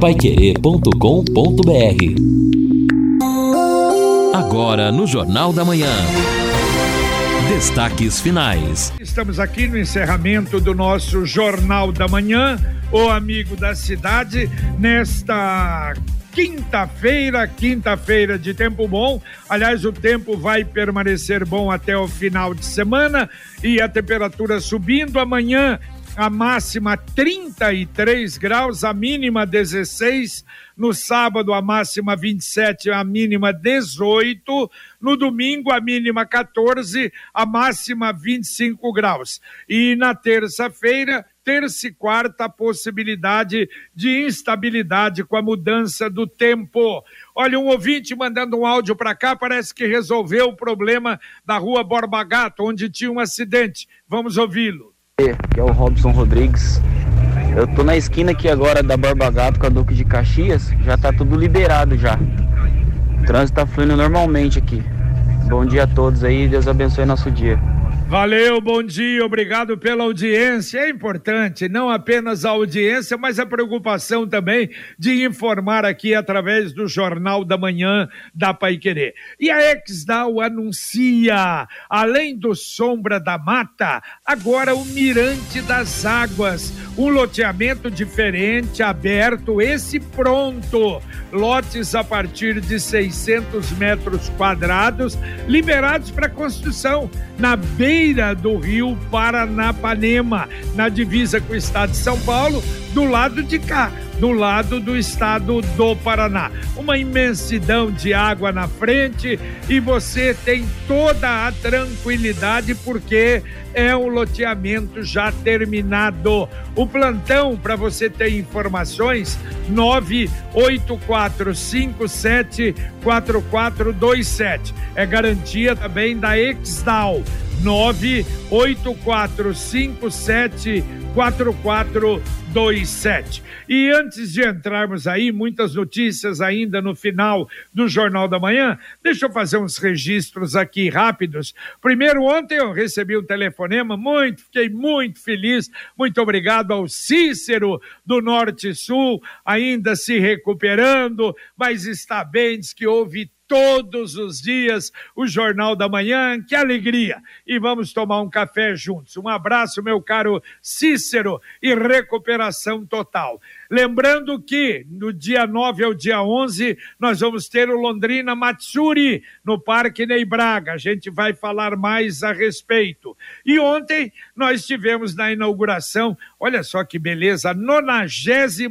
Paiquerê.com.br Agora no Jornal da Manhã. Destaques finais. Estamos aqui no encerramento do nosso Jornal da Manhã, o amigo da cidade, nesta quinta-feira, quinta-feira de tempo bom. Aliás, o tempo vai permanecer bom até o final de semana e a temperatura subindo. Amanhã a máxima 33 graus, a mínima 16. No sábado, a máxima 27, a mínima 18. No domingo, a mínima 14, a máxima 25 graus. E na terça-feira, terça e quarta, possibilidade de instabilidade com a mudança do tempo. Olha, um ouvinte mandando um áudio para cá, parece que resolveu o problema da rua Borba Gato, onde tinha um acidente. Vamos ouvi-lo que é o Robson Rodrigues. Eu tô na esquina aqui agora da Barba Gato com a Duque de Caxias, já tá tudo liberado já. O trânsito tá fluindo normalmente aqui. Bom dia a todos aí, Deus abençoe nosso dia. Valeu, bom dia, obrigado pela audiência. É importante não apenas a audiência, mas a preocupação também de informar aqui através do Jornal da Manhã da Pai Querer. E a Exdal anuncia, além do Sombra da Mata, agora o Mirante das Águas, um loteamento diferente, aberto, esse pronto. Lotes a partir de 600 metros quadrados, liberados para construção na beira do rio Paranapanema, na divisa com o estado de São Paulo, do lado de cá, do lado do estado do Paraná. Uma imensidão de água na frente e você tem toda a tranquilidade porque é um loteamento já terminado. O plantão, para você ter informações, 984574427. É garantia também da Exdal. 984574427. E antes de entrarmos aí, muitas notícias ainda no final do Jornal da Manhã, deixa eu fazer uns registros aqui rápidos. Primeiro, ontem eu recebi um telefonema muito, fiquei muito feliz. Muito obrigado ao Cícero do Norte Sul, ainda se recuperando, mas está bem, diz que houve todos os dias o Jornal da Manhã. Que alegria! E vamos tomar um café juntos. Um abraço, meu caro Cícero, e recuperação total. Lembrando que no dia 9 ao dia 11 nós vamos ter o Londrina Matsuri no Parque Ney Braga. A gente vai falar mais a respeito. E ontem nós tivemos na inauguração, olha só que beleza, a 95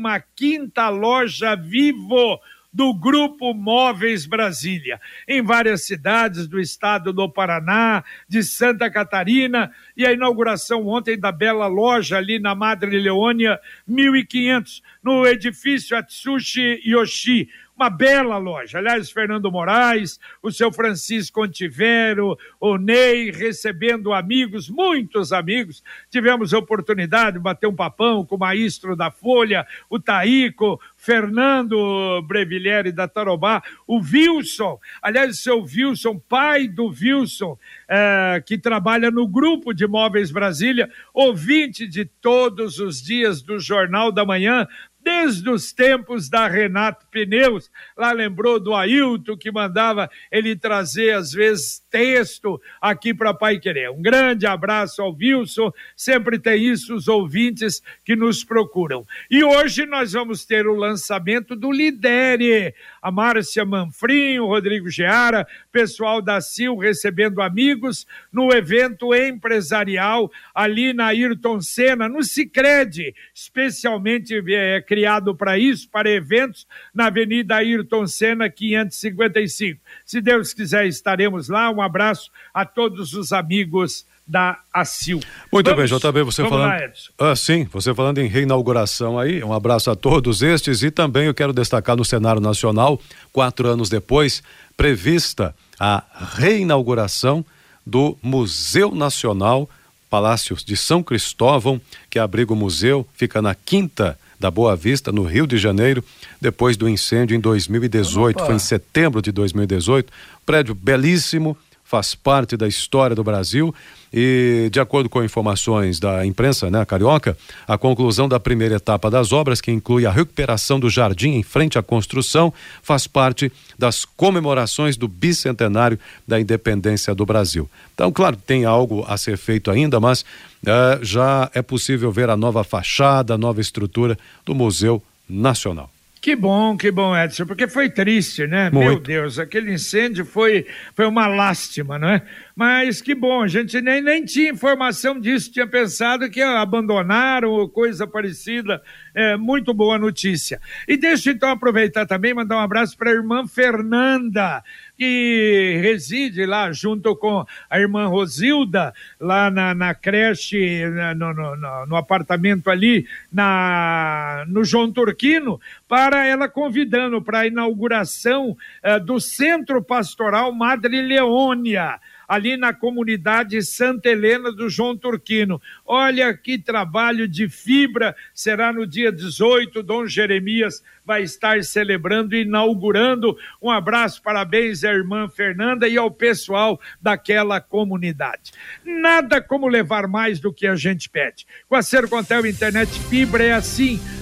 loja Vivo do Grupo Móveis Brasília, em várias cidades do estado do Paraná, de Santa Catarina, e a inauguração ontem da bela loja ali na Madre Leônia, 1500, no edifício Atsushi Yoshi, uma bela loja. Aliás, Fernando Moraes, o seu Francisco Antivero, o Ney, recebendo amigos, muitos amigos. Tivemos a oportunidade de bater um papão com o maestro da Folha, o Taíco, Fernando Brevillieri da Tarobá, o Wilson, aliás, o seu Wilson, pai do Wilson, é, que trabalha no Grupo de Móveis Brasília, ouvinte de todos os dias do Jornal da Manhã, desde os tempos da Renato Pneus. Lá lembrou do Ailton que mandava ele trazer, às vezes, texto aqui para Pai Querer. Um grande abraço ao Wilson, sempre tem isso os ouvintes que nos procuram. E hoje nós vamos ter o lançamento do Lidere. A Márcia Manfrim, o Rodrigo Geara, pessoal da CIL recebendo amigos no evento empresarial ali na Ayrton Senna, no Cicred, especialmente é, criado para isso, para eventos, na Avenida Ayrton Senna, 555. Se Deus quiser, estaremos lá. Um abraço a todos os amigos da ACIL. Muito vamos, bem, JB, você falando. Lá, ah, sim, você falando em reinauguração aí, um abraço a todos estes e também eu quero destacar no cenário nacional, quatro anos depois, prevista a reinauguração do Museu Nacional Palácios de São Cristóvão, que abriga o museu, fica na quinta da Boa Vista, no Rio de Janeiro, depois do incêndio em 2018. Opa. Foi em setembro de 2018. Prédio belíssimo, faz parte da história do Brasil e, de acordo com informações da imprensa né, carioca, a conclusão da primeira etapa das obras, que inclui a recuperação do jardim em frente à construção, faz parte das comemorações do bicentenário da independência do Brasil. Então, claro, tem algo a ser feito ainda, mas é, já é possível ver a nova fachada, a nova estrutura do Museu Nacional. Que bom, que bom, Edson, porque foi triste, né? Muito. Meu Deus, aquele incêndio foi, foi uma lástima, não é? Mas que bom, a gente nem, nem tinha informação disso, tinha pensado que abandonaram ou coisa parecida. É, muito boa notícia. E deixa então aproveitar também, mandar um abraço para a irmã Fernanda, que reside lá junto com a irmã Rosilda, lá na, na creche, no, no, no, no, apartamento ali, na, no João Turquino, para ela convidando para a inauguração uh, do Centro Pastoral Madre Leônia ali na comunidade Santa Helena do João Turquino. Olha que trabalho de fibra, será no dia 18, Dom Jeremias vai estar celebrando e inaugurando. Um abraço, parabéns à irmã Fernanda e ao pessoal daquela comunidade. Nada como levar mais do que a gente pede. Com a Sercontel Internet Fibra é assim,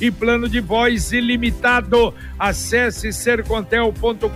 e plano de voz ilimitado. Acesse sercontel.com.br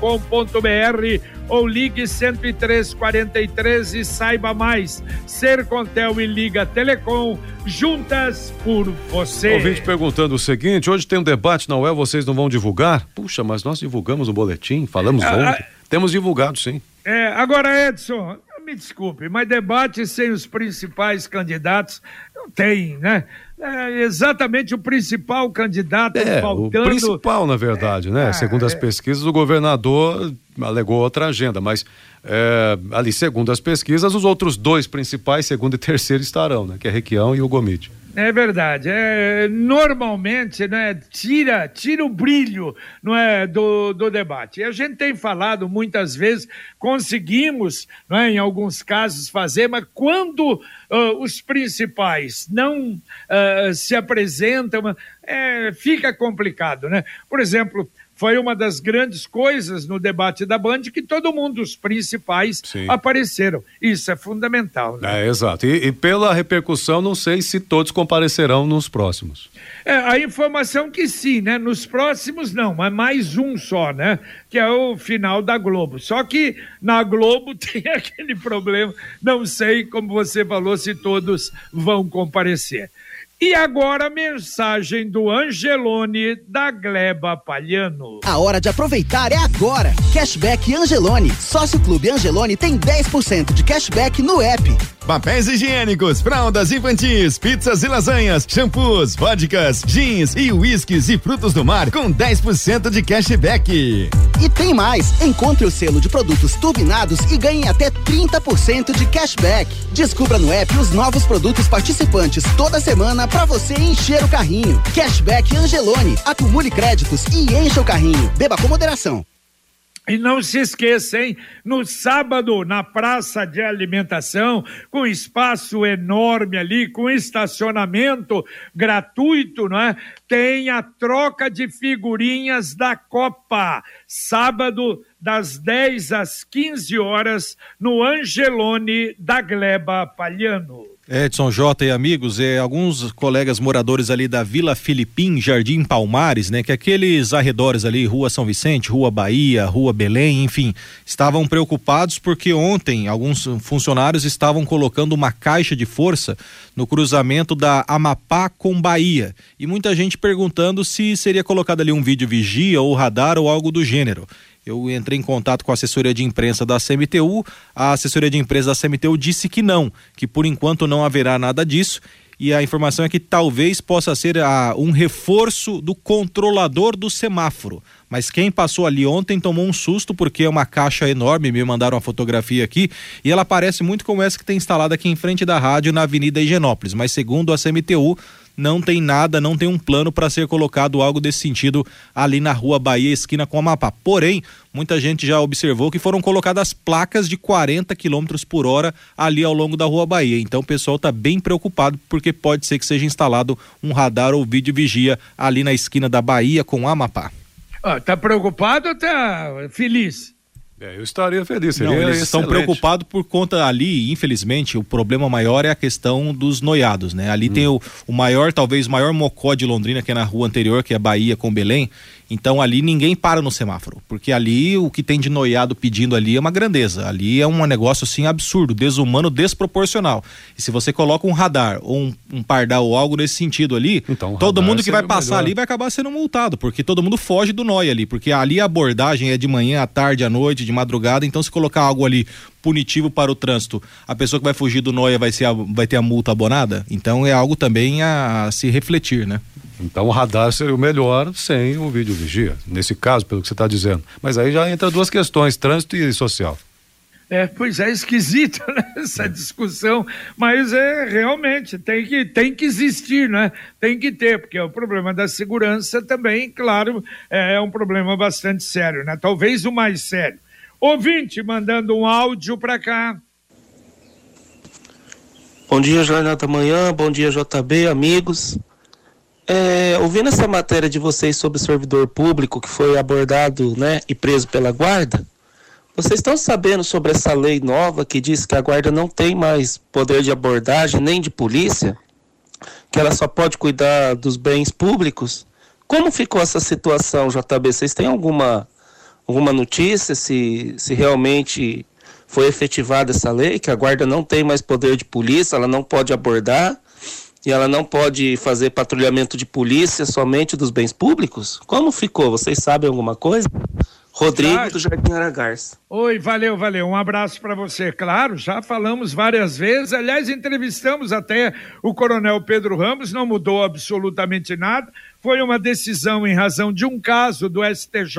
ou ligue 10343 e saiba mais. Sercontel e Liga Telecom, juntas por você. Ouvinte perguntando o seguinte: hoje tem um debate na UEL, vocês não vão divulgar? Puxa, mas nós divulgamos o boletim, falamos ah, ontem. Temos divulgado, sim. É, agora, Edson, me desculpe, mas debate sem os principais candidatos não tem, né? É exatamente o principal candidato é, faltando. O principal, na verdade, né? é, né? Segundo as é. pesquisas, o governador alegou outra agenda, mas é, ali, segundo as pesquisas, os outros dois principais, segundo e terceiro, estarão, né? Que é Requião e o Gomide. É verdade. É, normalmente, né, tira, tira o brilho não é, do, do debate. E a gente tem falado muitas vezes, conseguimos, não é, em alguns casos, fazer, mas quando uh, os principais não uh, se apresentam, é, fica complicado. Né? Por exemplo, foi uma das grandes coisas no debate da Band que todo mundo, os principais, Sim. apareceram. Isso é fundamental. Né? É, exato. E, e, pela repercussão, não sei se todos comparecerão nos próximos. É, a informação que sim, né? Nos próximos não, mas mais um só, né? Que é o final da Globo. Só que na Globo tem aquele problema, não sei, como você falou, se todos vão comparecer. E agora a mensagem do Angelone da Gleba Palhano. A hora de aproveitar é agora. Cashback Angelone. Sócio Clube Angelone tem 10% de cashback no app. Papéis higiênicos, fraldas infantis, pizzas e lasanhas, shampoos, vodkas, jeans e uísques e frutos do mar com 10% de cashback. E tem mais. Encontre o selo de produtos turbinados e ganhe até 30% de cashback. Descubra no app os novos produtos participantes toda semana para você encher o carrinho. Cashback Angelone. Acumule créditos e encha o carrinho. Beba com moderação. E não se esqueça, hein? No sábado, na praça de alimentação, com espaço enorme ali, com estacionamento gratuito, não é? Tem a troca de figurinhas da Copa. Sábado, das 10 às 15 horas, no Angelone da Gleba Palhano. Edson J e amigos, é, alguns colegas moradores ali da Vila Filipim, Jardim Palmares, né, que aqueles arredores ali, Rua São Vicente, Rua Bahia, Rua Belém, enfim, estavam preocupados porque ontem alguns funcionários estavam colocando uma caixa de força no cruzamento da Amapá com Bahia e muita gente perguntando se seria colocado ali um vídeo vigia ou radar ou algo do gênero. Eu entrei em contato com a assessoria de imprensa da CMTU. A assessoria de imprensa da CMTU disse que não, que por enquanto não haverá nada disso e a informação é que talvez possa ser a, um reforço do controlador do semáforo. Mas quem passou ali ontem tomou um susto porque é uma caixa enorme, me mandaram uma fotografia aqui, e ela parece muito como essa que tem instalada aqui em frente da rádio na Avenida Higienópolis. Mas segundo a CMTU, não tem nada, não tem um plano para ser colocado algo desse sentido ali na rua Bahia, esquina com a Amapá. Porém, muita gente já observou que foram colocadas placas de 40 km por hora ali ao longo da rua Bahia. Então o pessoal está bem preocupado porque pode ser que seja instalado um radar ou vídeo vigia ali na esquina da Bahia com a Amapá. Ah, tá preocupado ou tá feliz? É, eu estaria feliz. Não, eles estão preocupados por conta ali, infelizmente, o problema maior é a questão dos noiados, né? Ali hum. tem o, o maior, talvez o maior mocó de Londrina, que é na rua anterior, que é Bahia com Belém, então ali ninguém para no semáforo, porque ali o que tem de noiado pedindo ali é uma grandeza. Ali é um negócio assim absurdo, desumano, desproporcional. E se você coloca um radar ou um, um pardal ou algo nesse sentido ali, então, todo mundo que vai passar melhor. ali vai acabar sendo multado, porque todo mundo foge do noia ali, porque ali a abordagem é de manhã, à tarde, à noite, de madrugada, então se colocar algo ali punitivo para o trânsito, a pessoa que vai fugir do noia vai, ser a, vai ter a multa abonada? Então é algo também a, a se refletir, né? Então o radar seria o melhor sem o vídeo vigia, nesse caso, pelo que você está dizendo. Mas aí já entra duas questões, trânsito e social. É, pois é, esquisita né, essa discussão, mas é realmente tem que, tem que existir, né? Tem que ter, porque o problema da segurança também, claro, é um problema bastante sério, né? Talvez o mais sério. Ouvinte mandando um áudio para cá. Bom dia, Jornal da Manhã, bom dia, JB, amigos. É, ouvindo essa matéria de vocês sobre servidor público que foi abordado né, e preso pela guarda, vocês estão sabendo sobre essa lei nova que diz que a guarda não tem mais poder de abordagem nem de polícia? Que ela só pode cuidar dos bens públicos? Como ficou essa situação, JB? Vocês têm alguma, alguma notícia se, se realmente foi efetivada essa lei? Que a guarda não tem mais poder de polícia, ela não pode abordar? E ela não pode fazer patrulhamento de polícia somente dos bens públicos? Como ficou? Vocês sabem alguma coisa? Rodrigo do Jardim Aragarça. Oi, valeu, valeu. Um abraço para você. Claro, já falamos várias vezes. Aliás, entrevistamos até o Coronel Pedro Ramos, não mudou absolutamente nada. Foi uma decisão em razão de um caso do STJ,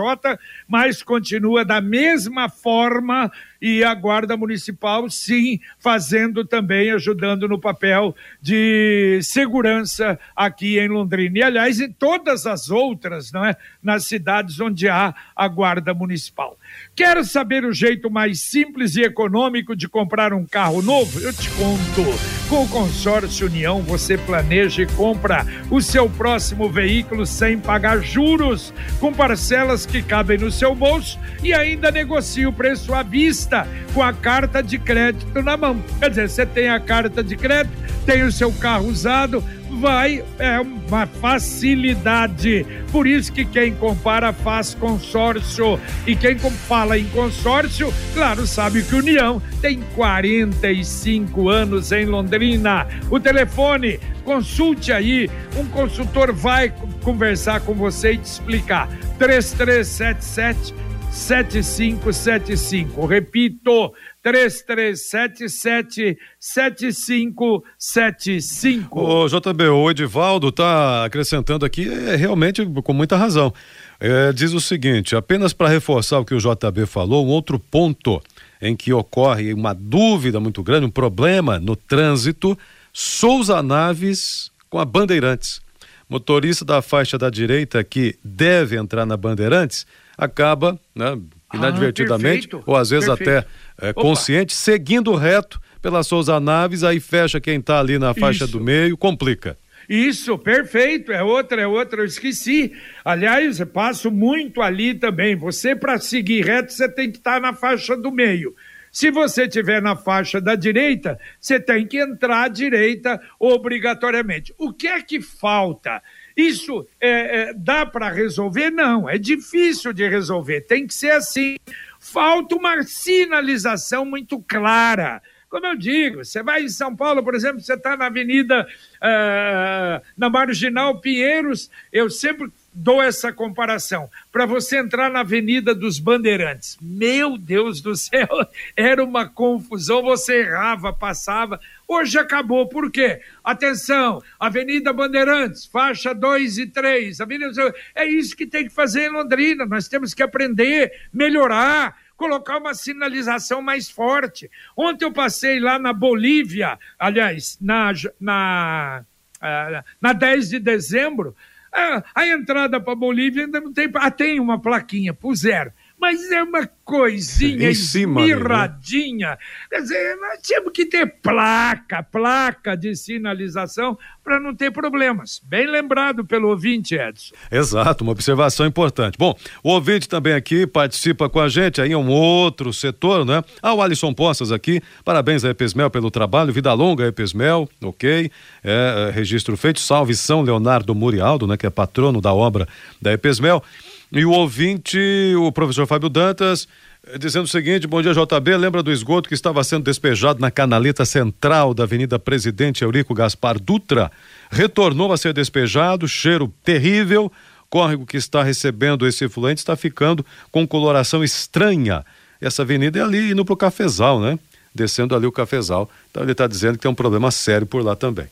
mas continua da mesma forma e a Guarda Municipal, sim, fazendo também, ajudando no papel de segurança aqui em Londrina. E, aliás, em todas as outras, não é? Nas cidades onde há a Guarda Municipal. Quer saber o jeito mais simples e econômico de comprar um carro novo? Eu te conto. Com o Consórcio União, você planeja e compra o seu próximo veículo sem pagar juros, com parcelas que cabem no seu bolso e ainda negocia o preço à vista com a carta de crédito na mão. Quer dizer, você tem a carta de crédito, tem o seu carro usado vai, é uma facilidade. Por isso que quem compara faz consórcio. E quem fala em consórcio, claro, sabe que União tem 45 anos em Londrina. O telefone, consulte aí, um consultor vai conversar com você e te explicar. 3377 7575. Repito, 3377 7575. O JB, o Edivaldo está acrescentando aqui, é realmente com muita razão. É, diz o seguinte: apenas para reforçar o que o JB falou, um outro ponto em que ocorre uma dúvida muito grande, um problema no trânsito, Souza Naves com a Bandeirantes. Motorista da faixa da direita que deve entrar na Bandeirantes acaba, né, inadvertidamente, ah, ou às vezes perfeito. até é, consciente, seguindo reto pela Souza Naves, aí fecha quem está ali na faixa Isso. do meio, complica. Isso, perfeito. É outra, é outra, eu esqueci. Aliás, eu passo muito ali também. Você, para seguir reto, você tem que estar tá na faixa do meio. Se você estiver na faixa da direita, você tem que entrar à direita obrigatoriamente. O que é que falta? Isso é, é, dá para resolver? Não, é difícil de resolver. Tem que ser assim. Falta uma sinalização muito clara. Como eu digo, você vai em São Paulo, por exemplo, você está na Avenida, uh, na Marginal Pinheiros, eu sempre dou essa comparação. Para você entrar na Avenida dos Bandeirantes, meu Deus do céu, era uma confusão, você errava, passava. Hoje acabou, por quê? Atenção, Avenida Bandeirantes, faixa 2 e 3. Avenida... É isso que tem que fazer em Londrina, nós temos que aprender, melhorar colocar uma sinalização mais forte. Ontem eu passei lá na Bolívia, aliás, na, na, ah, na 10 de dezembro, a, a entrada para Bolívia ainda não tem. Ah, tem uma plaquinha, puseram. Mas é uma coisinha esmirradinha. Né? Quer dizer, nós temos que ter placa, placa de sinalização para não ter problemas. Bem lembrado pelo ouvinte, Edson. Exato, uma observação importante. Bom, o ouvinte também aqui participa com a gente, aí é um outro setor, né? Ah, o Alisson Poças aqui, parabéns a Epesmel pelo trabalho, vida longa Epesmel, ok, é, é, registro feito, salve São Leonardo Murialdo, né, que é patrono da obra da Epesmel. E o ouvinte, o professor Fábio Dantas, eh, dizendo o seguinte: bom dia, JB. Lembra do esgoto que estava sendo despejado na canaleta central da Avenida Presidente Eurico Gaspar Dutra? Retornou a ser despejado, cheiro terrível. Córrego que está recebendo esse efluente está ficando com coloração estranha. Essa avenida é ali indo para o cafezal, né? Descendo ali o cafezal. Então ele está dizendo que tem um problema sério por lá também.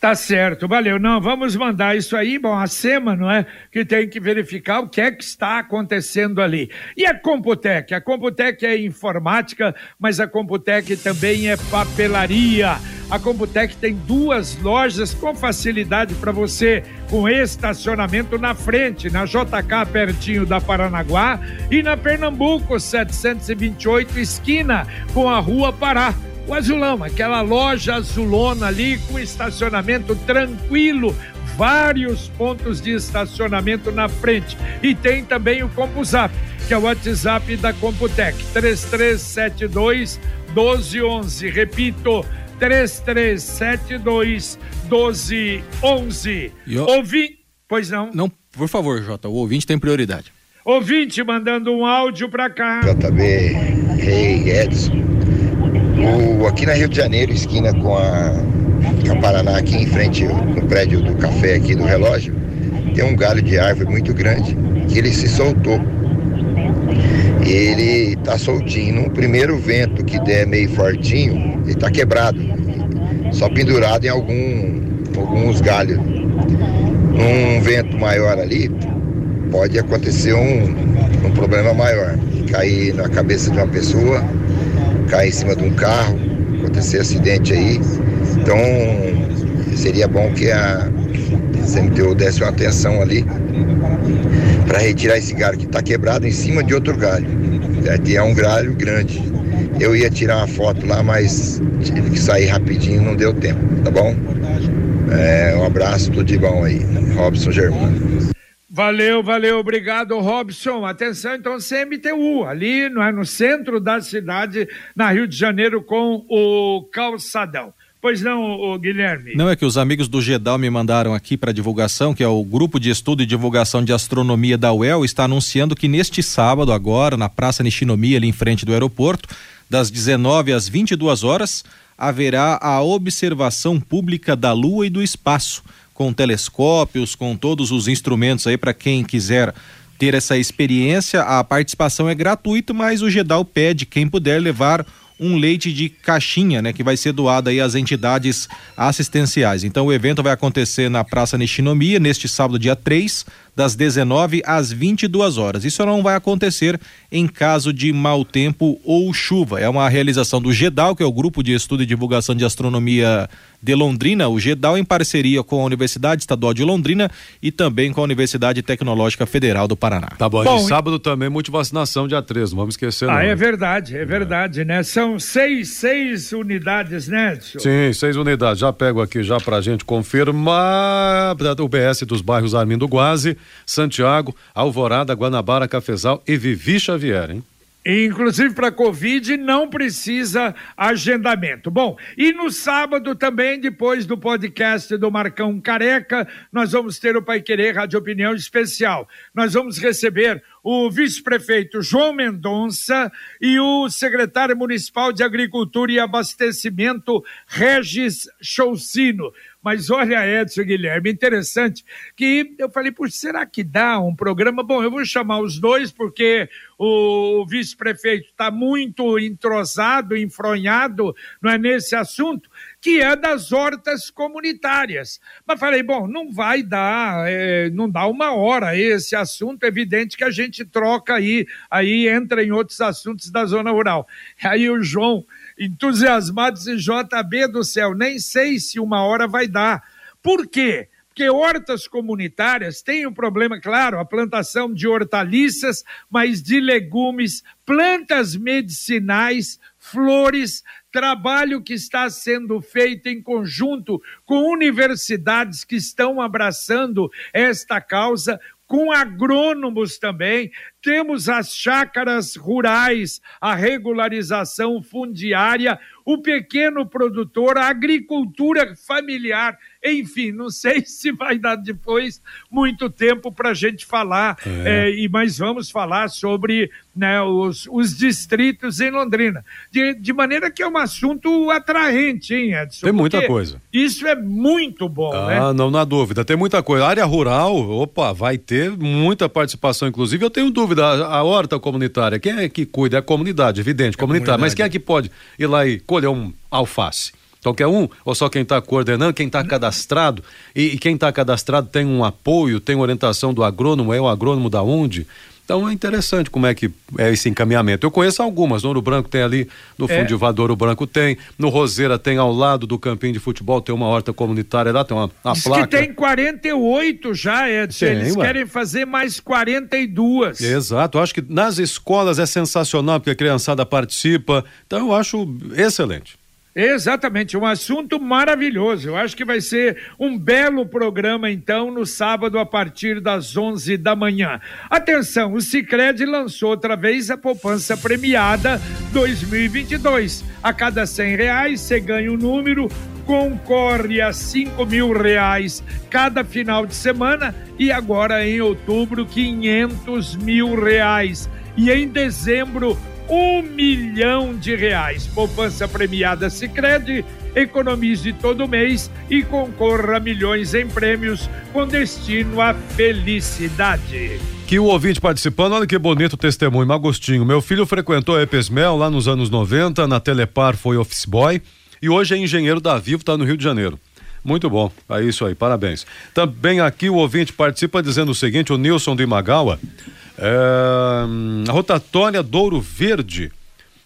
Tá certo, valeu. Não, vamos mandar isso aí. Bom, a SEMA, não é? Que tem que verificar o que é que está acontecendo ali. E a Computec? A Computec é informática, mas a Computec também é papelaria. A Computec tem duas lojas com facilidade para você, com estacionamento na frente, na JK, pertinho da Paranaguá, e na Pernambuco, 728, esquina com a Rua Pará o Azulão, aquela loja azulona ali com estacionamento tranquilo, vários pontos de estacionamento na frente. E tem também o CompuZap, que é o WhatsApp da Computec, 3372 1211. Repito, 3372 1211. Eu... Ouvi. Pois não? Não, por favor, Jota, o ouvinte tem prioridade. Ouvinte mandando um áudio para cá. JB, Rei Edson. O, aqui na Rio de Janeiro, esquina com a, com a Paraná, aqui em frente no prédio do café aqui do relógio, tem um galho de árvore muito grande que ele se soltou. Ele tá soltinho. No primeiro vento que der meio fortinho, ele tá quebrado. Só pendurado em algum, alguns galhos. Num vento maior ali, pode acontecer um, um problema maior. Cair na cabeça de uma pessoa cair em cima de um carro, acontecer acidente aí. Então seria bom que a CMTU desse uma atenção ali para retirar esse galho que está quebrado em cima de outro galho. É, é um galho grande. Eu ia tirar uma foto lá, mas tive que sair rapidinho, não deu tempo, tá bom? É, um abraço, tudo de bom aí. Robson Germano. Valeu, valeu, obrigado, Robson. Atenção, então, CMTU, ali não é, no centro da cidade, na Rio de Janeiro, com o calçadão. Pois não, Guilherme? Não, é que os amigos do GEDAL me mandaram aqui para divulgação, que é o Grupo de Estudo e Divulgação de Astronomia da UEL, está anunciando que neste sábado, agora, na Praça Nishinomiya, ali em frente do aeroporto, das 19 às 22 horas, haverá a observação pública da Lua e do espaço com telescópios, com todos os instrumentos aí para quem quiser ter essa experiência. A participação é gratuita, mas o Gedal pede quem puder levar um leite de caixinha, né, que vai ser doado aí às entidades assistenciais. Então o evento vai acontecer na Praça Nishinomiya neste sábado dia 3, das 19 às 22 horas. Isso não vai acontecer em caso de mau tempo ou chuva. É uma realização do GEDAL, que é o Grupo de Estudo e Divulgação de Astronomia de Londrina, o GEDAL em parceria com a Universidade Estadual de Londrina e também com a Universidade Tecnológica Federal do Paraná. Tá bom, bom e sábado também multivacinação dia 3, não vamos esquecer Ah, não. é verdade, é verdade, é. né? São seis, seis unidades, né, Edson? Sim, seis unidades. Já pego aqui já pra gente confirmar o BS dos bairros Armindo Guazi, Santiago, Alvorada, Guanabara, Cafezal e Vivi Xavier, hein? Inclusive para Covid não precisa agendamento. Bom, e no sábado também, depois do podcast do Marcão Careca, nós vamos ter o Pai Querer Rádio Opinião Especial. Nós vamos receber o vice-prefeito João Mendonça e o secretário municipal de Agricultura e Abastecimento, Regis Choucino. Mas olha, Edson Guilherme, interessante que eu falei, por será que dá um programa? Bom, eu vou chamar os dois, porque o vice-prefeito está muito entrosado, enfronhado, não é nesse assunto, que é das hortas comunitárias. Mas falei, bom, não vai dar, é, não dá uma hora esse assunto, é evidente que a gente troca aí, aí entra em outros assuntos da zona rural. Aí o João entusiasmado disse, JB do céu, nem sei se uma hora vai dar. Por quê? Porque hortas comunitárias têm um problema, claro, a plantação de hortaliças, mas de legumes, plantas medicinais, flores, trabalho que está sendo feito em conjunto com universidades que estão abraçando esta causa, com agrônomos também, temos as chácaras rurais, a regularização fundiária, o pequeno produtor, a agricultura familiar. Enfim, não sei se vai dar depois muito tempo para a gente falar, é. É, e mas vamos falar sobre né, os, os distritos em Londrina. De, de maneira que é um assunto atraente, hein, Edson? Tem muita coisa. Isso é muito bom, ah, né? Ah, não, na dúvida. Tem muita coisa. A área rural, opa, vai ter muita participação, inclusive. Eu tenho dúvida, a, a horta comunitária, quem é que cuida? É a comunidade, evidente, é comunitária. Comunidade. Mas quem é que pode ir lá e colher um alface? Qualquer um, ou só quem está coordenando, quem está cadastrado, e, e quem está cadastrado tem um apoio, tem orientação do agrônomo, é o agrônomo da onde? Então é interessante como é que é esse encaminhamento. Eu conheço algumas, no Ouro Branco tem ali, no é. Fundivador Ouro Branco tem, no Roseira tem ao lado do campinho de futebol, tem uma horta comunitária lá, tem uma, uma Diz placa. que tem 48 já, Edson, tem, eles ué. querem fazer mais 42. Exato, eu acho que nas escolas é sensacional, porque a criançada participa, então eu acho excelente. Exatamente, um assunto maravilhoso. Eu acho que vai ser um belo programa, então, no sábado, a partir das 11 da manhã. Atenção, o Cicred lançou outra vez a poupança premiada 2022. A cada 100 reais, você ganha um número, concorre a 5 mil reais cada final de semana e agora em outubro, 500 mil reais. E em dezembro, um milhão de reais. Poupança premiada Sicredi economize todo mês e concorra a milhões em prêmios com destino à felicidade. Que o ouvinte participando, olha que bonito testemunho, Magostinho. Meu filho frequentou a Epesmel lá nos anos 90, na Telepar foi office boy e hoje é engenheiro da Vivo, está no Rio de Janeiro. Muito bom, é isso aí, parabéns. Também aqui o ouvinte participa dizendo o seguinte, o Nilson de Magawa, é, a rotatória Douro Verde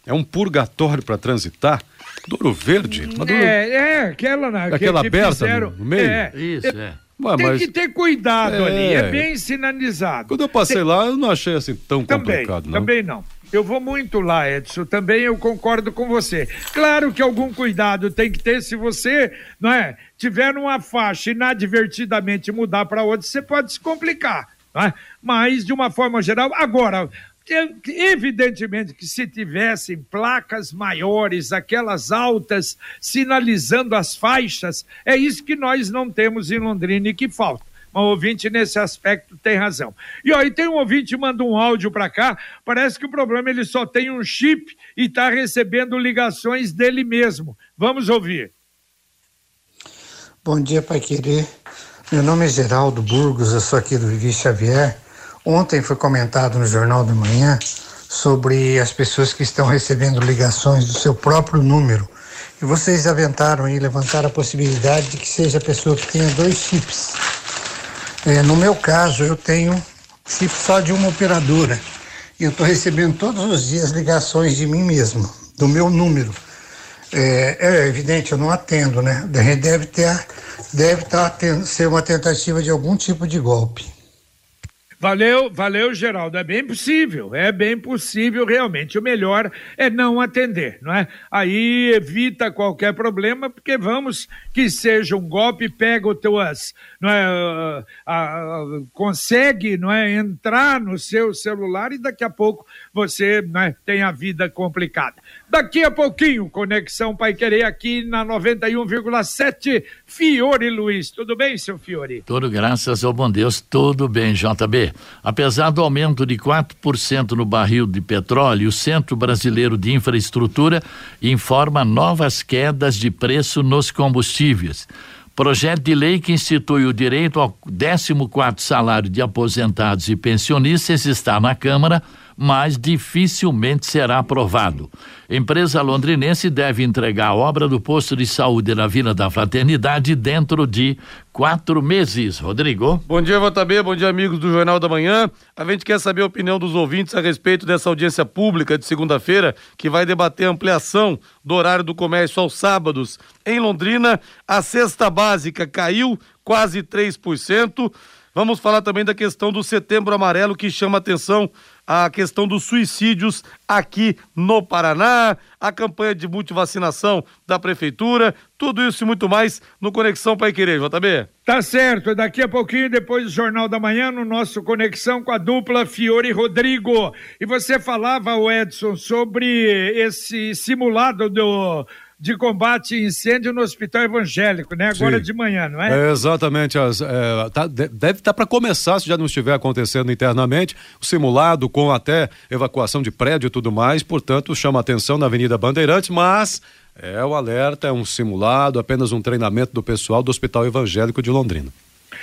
é um purgatório para transitar. Douro Verde? Douro... É, é, aquela, na, aquela que, aberta fizeram, no, meio? É, Isso, é. Ué, tem mas... que ter cuidado é... ali, é bem sinalizado. Quando eu passei tem... lá, eu não achei assim tão também, complicado, não. Também não. Eu vou muito lá, Edson. Também eu concordo com você. Claro que algum cuidado tem que ter se você, não é, tiver numa faixa inadvertidamente mudar para outra, você pode se complicar. Né? Mas, de uma forma geral, agora, evidentemente que se tivessem placas maiores, aquelas altas, sinalizando as faixas, é isso que nós não temos em Londrina e que falta. Um ouvinte nesse aspecto tem razão. E aí tem um ouvinte manda um áudio para cá, parece que o problema ele só tem um chip e está recebendo ligações dele mesmo. Vamos ouvir. Bom dia, Pai Querer. Meu nome é Geraldo Burgos, eu sou aqui do Vivi Xavier. Ontem foi comentado no Jornal da Manhã sobre as pessoas que estão recebendo ligações do seu próprio número. E vocês aventaram e levantaram a possibilidade de que seja a pessoa que tenha dois chips. É, no meu caso, eu tenho chip só de uma operadora. E eu estou recebendo todos os dias ligações de mim mesmo, do meu número. É, é evidente, eu não atendo, né? Deve ter deve estar tá ser uma tentativa de algum tipo de golpe. Valeu, valeu, Geraldo. É bem possível, é bem possível realmente. O melhor é não atender, não é? Aí evita qualquer problema, porque vamos que seja um golpe, pega o teu, não é, a, a, consegue, não é, entrar no seu celular e daqui a pouco você, não é, tem a vida complicada. Daqui a pouquinho, Conexão Pai Querer aqui na 91,7. Fiore Luiz. Tudo bem, seu Fiore? Tudo graças ao bom Deus, tudo bem, JB. Apesar do aumento de 4% no barril de petróleo, o Centro Brasileiro de Infraestrutura informa novas quedas de preço nos combustíveis. Projeto de lei que institui o direito ao 14 salário de aposentados e pensionistas está na Câmara mas dificilmente será aprovado. Empresa londrinense deve entregar a obra do posto de saúde na Vila da Fraternidade dentro de quatro meses. Rodrigo. Bom dia, JB. Bom dia, amigos do Jornal da Manhã. A gente quer saber a opinião dos ouvintes a respeito dessa audiência pública de segunda-feira, que vai debater a ampliação do horário do comércio aos sábados. Em Londrina, a cesta básica caiu quase 3%. Vamos falar também da questão do setembro amarelo que chama atenção a questão dos suicídios aqui no Paraná, a campanha de multivacinação da prefeitura, tudo isso e muito mais no Conexão Pai Querer, JB. Tá certo, daqui a pouquinho, depois do Jornal da Manhã, no nosso Conexão com a dupla Fiore Rodrigo. E você falava, Edson, sobre esse simulado do de combate a incêndio no Hospital Evangélico, né? Agora Sim. de manhã, não é? é exatamente. As, é, tá, deve estar tá para começar, se já não estiver acontecendo internamente, o simulado com até evacuação de prédio e tudo mais, portanto, chama atenção na Avenida Bandeirantes, mas é o alerta, é um simulado, apenas um treinamento do pessoal do Hospital Evangélico de Londrina.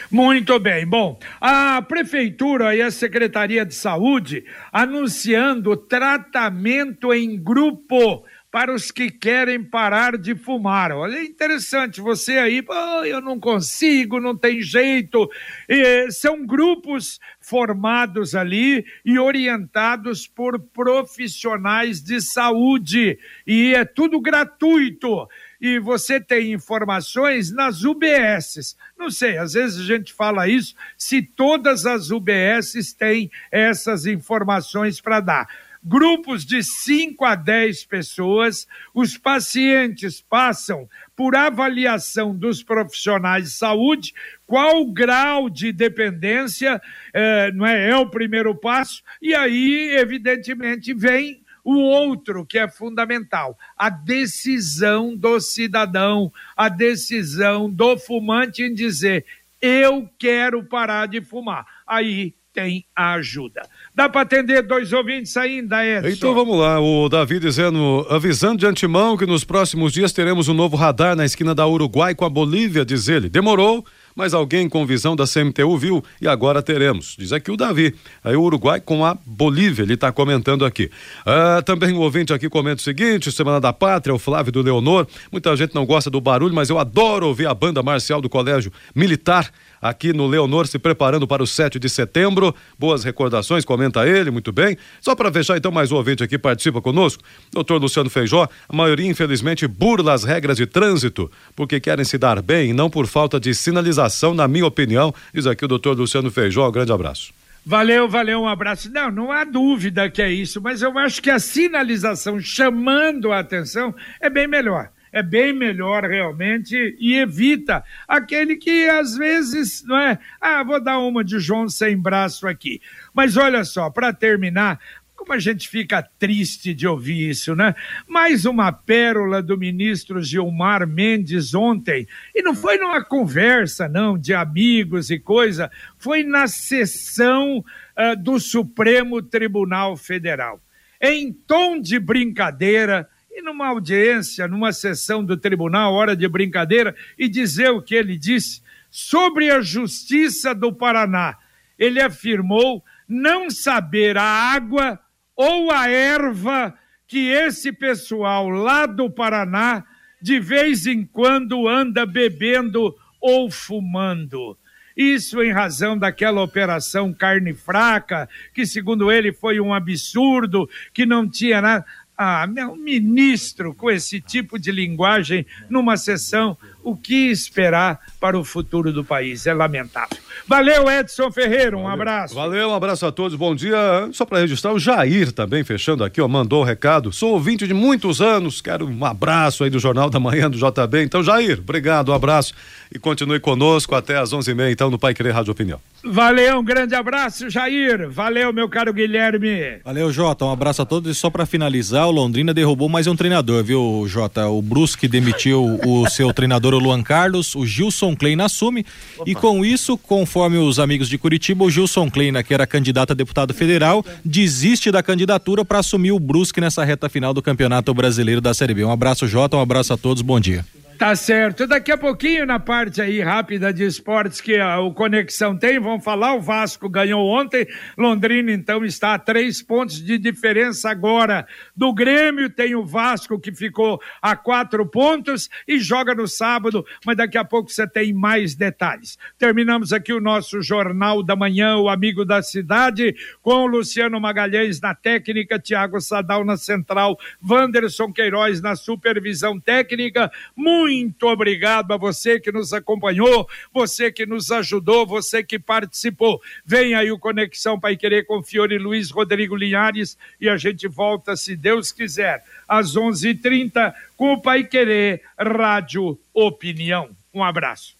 Muito bem. Bom, a Prefeitura e a Secretaria de Saúde anunciando tratamento em grupo para os que querem parar de fumar. Olha, é interessante, você aí, oh, eu não consigo, não tem jeito. E, são grupos formados ali e orientados por profissionais de saúde, e é tudo gratuito. E você tem informações nas UBSs. Não sei, às vezes a gente fala isso, se todas as UBSs têm essas informações para dar grupos de 5 a 10 pessoas. Os pacientes passam por avaliação dos profissionais de saúde, qual o grau de dependência, eh, não é? É o primeiro passo, e aí, evidentemente, vem o outro que é fundamental, a decisão do cidadão, a decisão do fumante em dizer: eu quero parar de fumar. Aí tem a ajuda. Dá para atender dois ouvintes ainda, Edson? Então vamos lá, o Davi dizendo, avisando de antemão que nos próximos dias teremos um novo radar na esquina da Uruguai com a Bolívia, diz ele. Demorou, mas alguém com visão da CMTU viu e agora teremos. Diz aqui o Davi. Aí o Uruguai com a Bolívia, ele está comentando aqui. Ah, também o ouvinte aqui comenta o seguinte: Semana da Pátria, o Flávio do Leonor. Muita gente não gosta do barulho, mas eu adoro ouvir a banda marcial do Colégio Militar aqui no Leonor se preparando para o 7 de setembro. Boas recordações, comenta ele, muito bem. Só para fechar, então, mais um ouvinte aqui participa conosco. Doutor Luciano Feijó, a maioria, infelizmente, burla as regras de trânsito porque querem se dar bem e não por falta de sinalização, na minha opinião. Diz aqui o doutor Luciano Feijó. Um grande abraço. Valeu, valeu, um abraço. Não, não há dúvida que é isso, mas eu acho que a sinalização chamando a atenção é bem melhor é bem melhor realmente e evita aquele que às vezes, não é? Ah, vou dar uma de João sem braço aqui. Mas olha só, para terminar, como a gente fica triste de ouvir isso, né? Mais uma pérola do ministro Gilmar Mendes ontem. E não foi numa conversa, não, de amigos e coisa, foi na sessão uh, do Supremo Tribunal Federal. Em tom de brincadeira, e numa audiência, numa sessão do tribunal, hora de brincadeira, e dizer o que ele disse sobre a justiça do Paraná. Ele afirmou não saber a água ou a erva que esse pessoal lá do Paraná de vez em quando anda bebendo ou fumando. Isso em razão daquela operação carne fraca, que segundo ele foi um absurdo, que não tinha nada. Ah, meu ministro com esse tipo de linguagem numa sessão, o que esperar para o futuro do país? É lamentável. Valeu, Edson Ferreira, um Valeu. abraço. Valeu, um abraço a todos, bom dia. Só para registrar, o Jair também, fechando aqui, ó, mandou o um recado. Sou ouvinte de muitos anos, quero um abraço aí do Jornal da Manhã do JB. Então, Jair, obrigado, um abraço e continue conosco até às 11h30, então, no Pai Querer Rádio Opinião. Valeu, um grande abraço, Jair. Valeu, meu caro Guilherme. Valeu, Jota. Um abraço a todos. E só para finalizar, o Londrina derrubou mais um treinador, viu, Jota? O Brusque demitiu o seu treinador, o Luan Carlos. O Gilson Klein assume. Opa. E com isso, conforme os amigos de Curitiba, o Gilson Klein, que era candidato a deputado federal, desiste da candidatura para assumir o Brusque nessa reta final do Campeonato Brasileiro da Série B. Um abraço, Jota. Um abraço a todos. Bom dia. Tá certo. Daqui a pouquinho, na parte aí rápida de esportes que a, o Conexão tem, vamos falar. O Vasco ganhou ontem. Londrina, então, está a três pontos de diferença agora do Grêmio. Tem o Vasco que ficou a quatro pontos e joga no sábado, mas daqui a pouco você tem mais detalhes. Terminamos aqui o nosso Jornal da Manhã, o Amigo da Cidade, com o Luciano Magalhães na técnica, Tiago Sadal na central, Wanderson Queiroz na supervisão técnica. Muito obrigado a você que nos acompanhou, você que nos ajudou, você que participou. Vem aí o Conexão Pai Querer com Fiore Luiz Rodrigo Linhares e a gente volta, se Deus quiser, às 11:30 com o Pai Querer Rádio Opinião. Um abraço.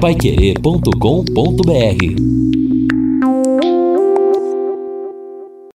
Paiquerê.com.br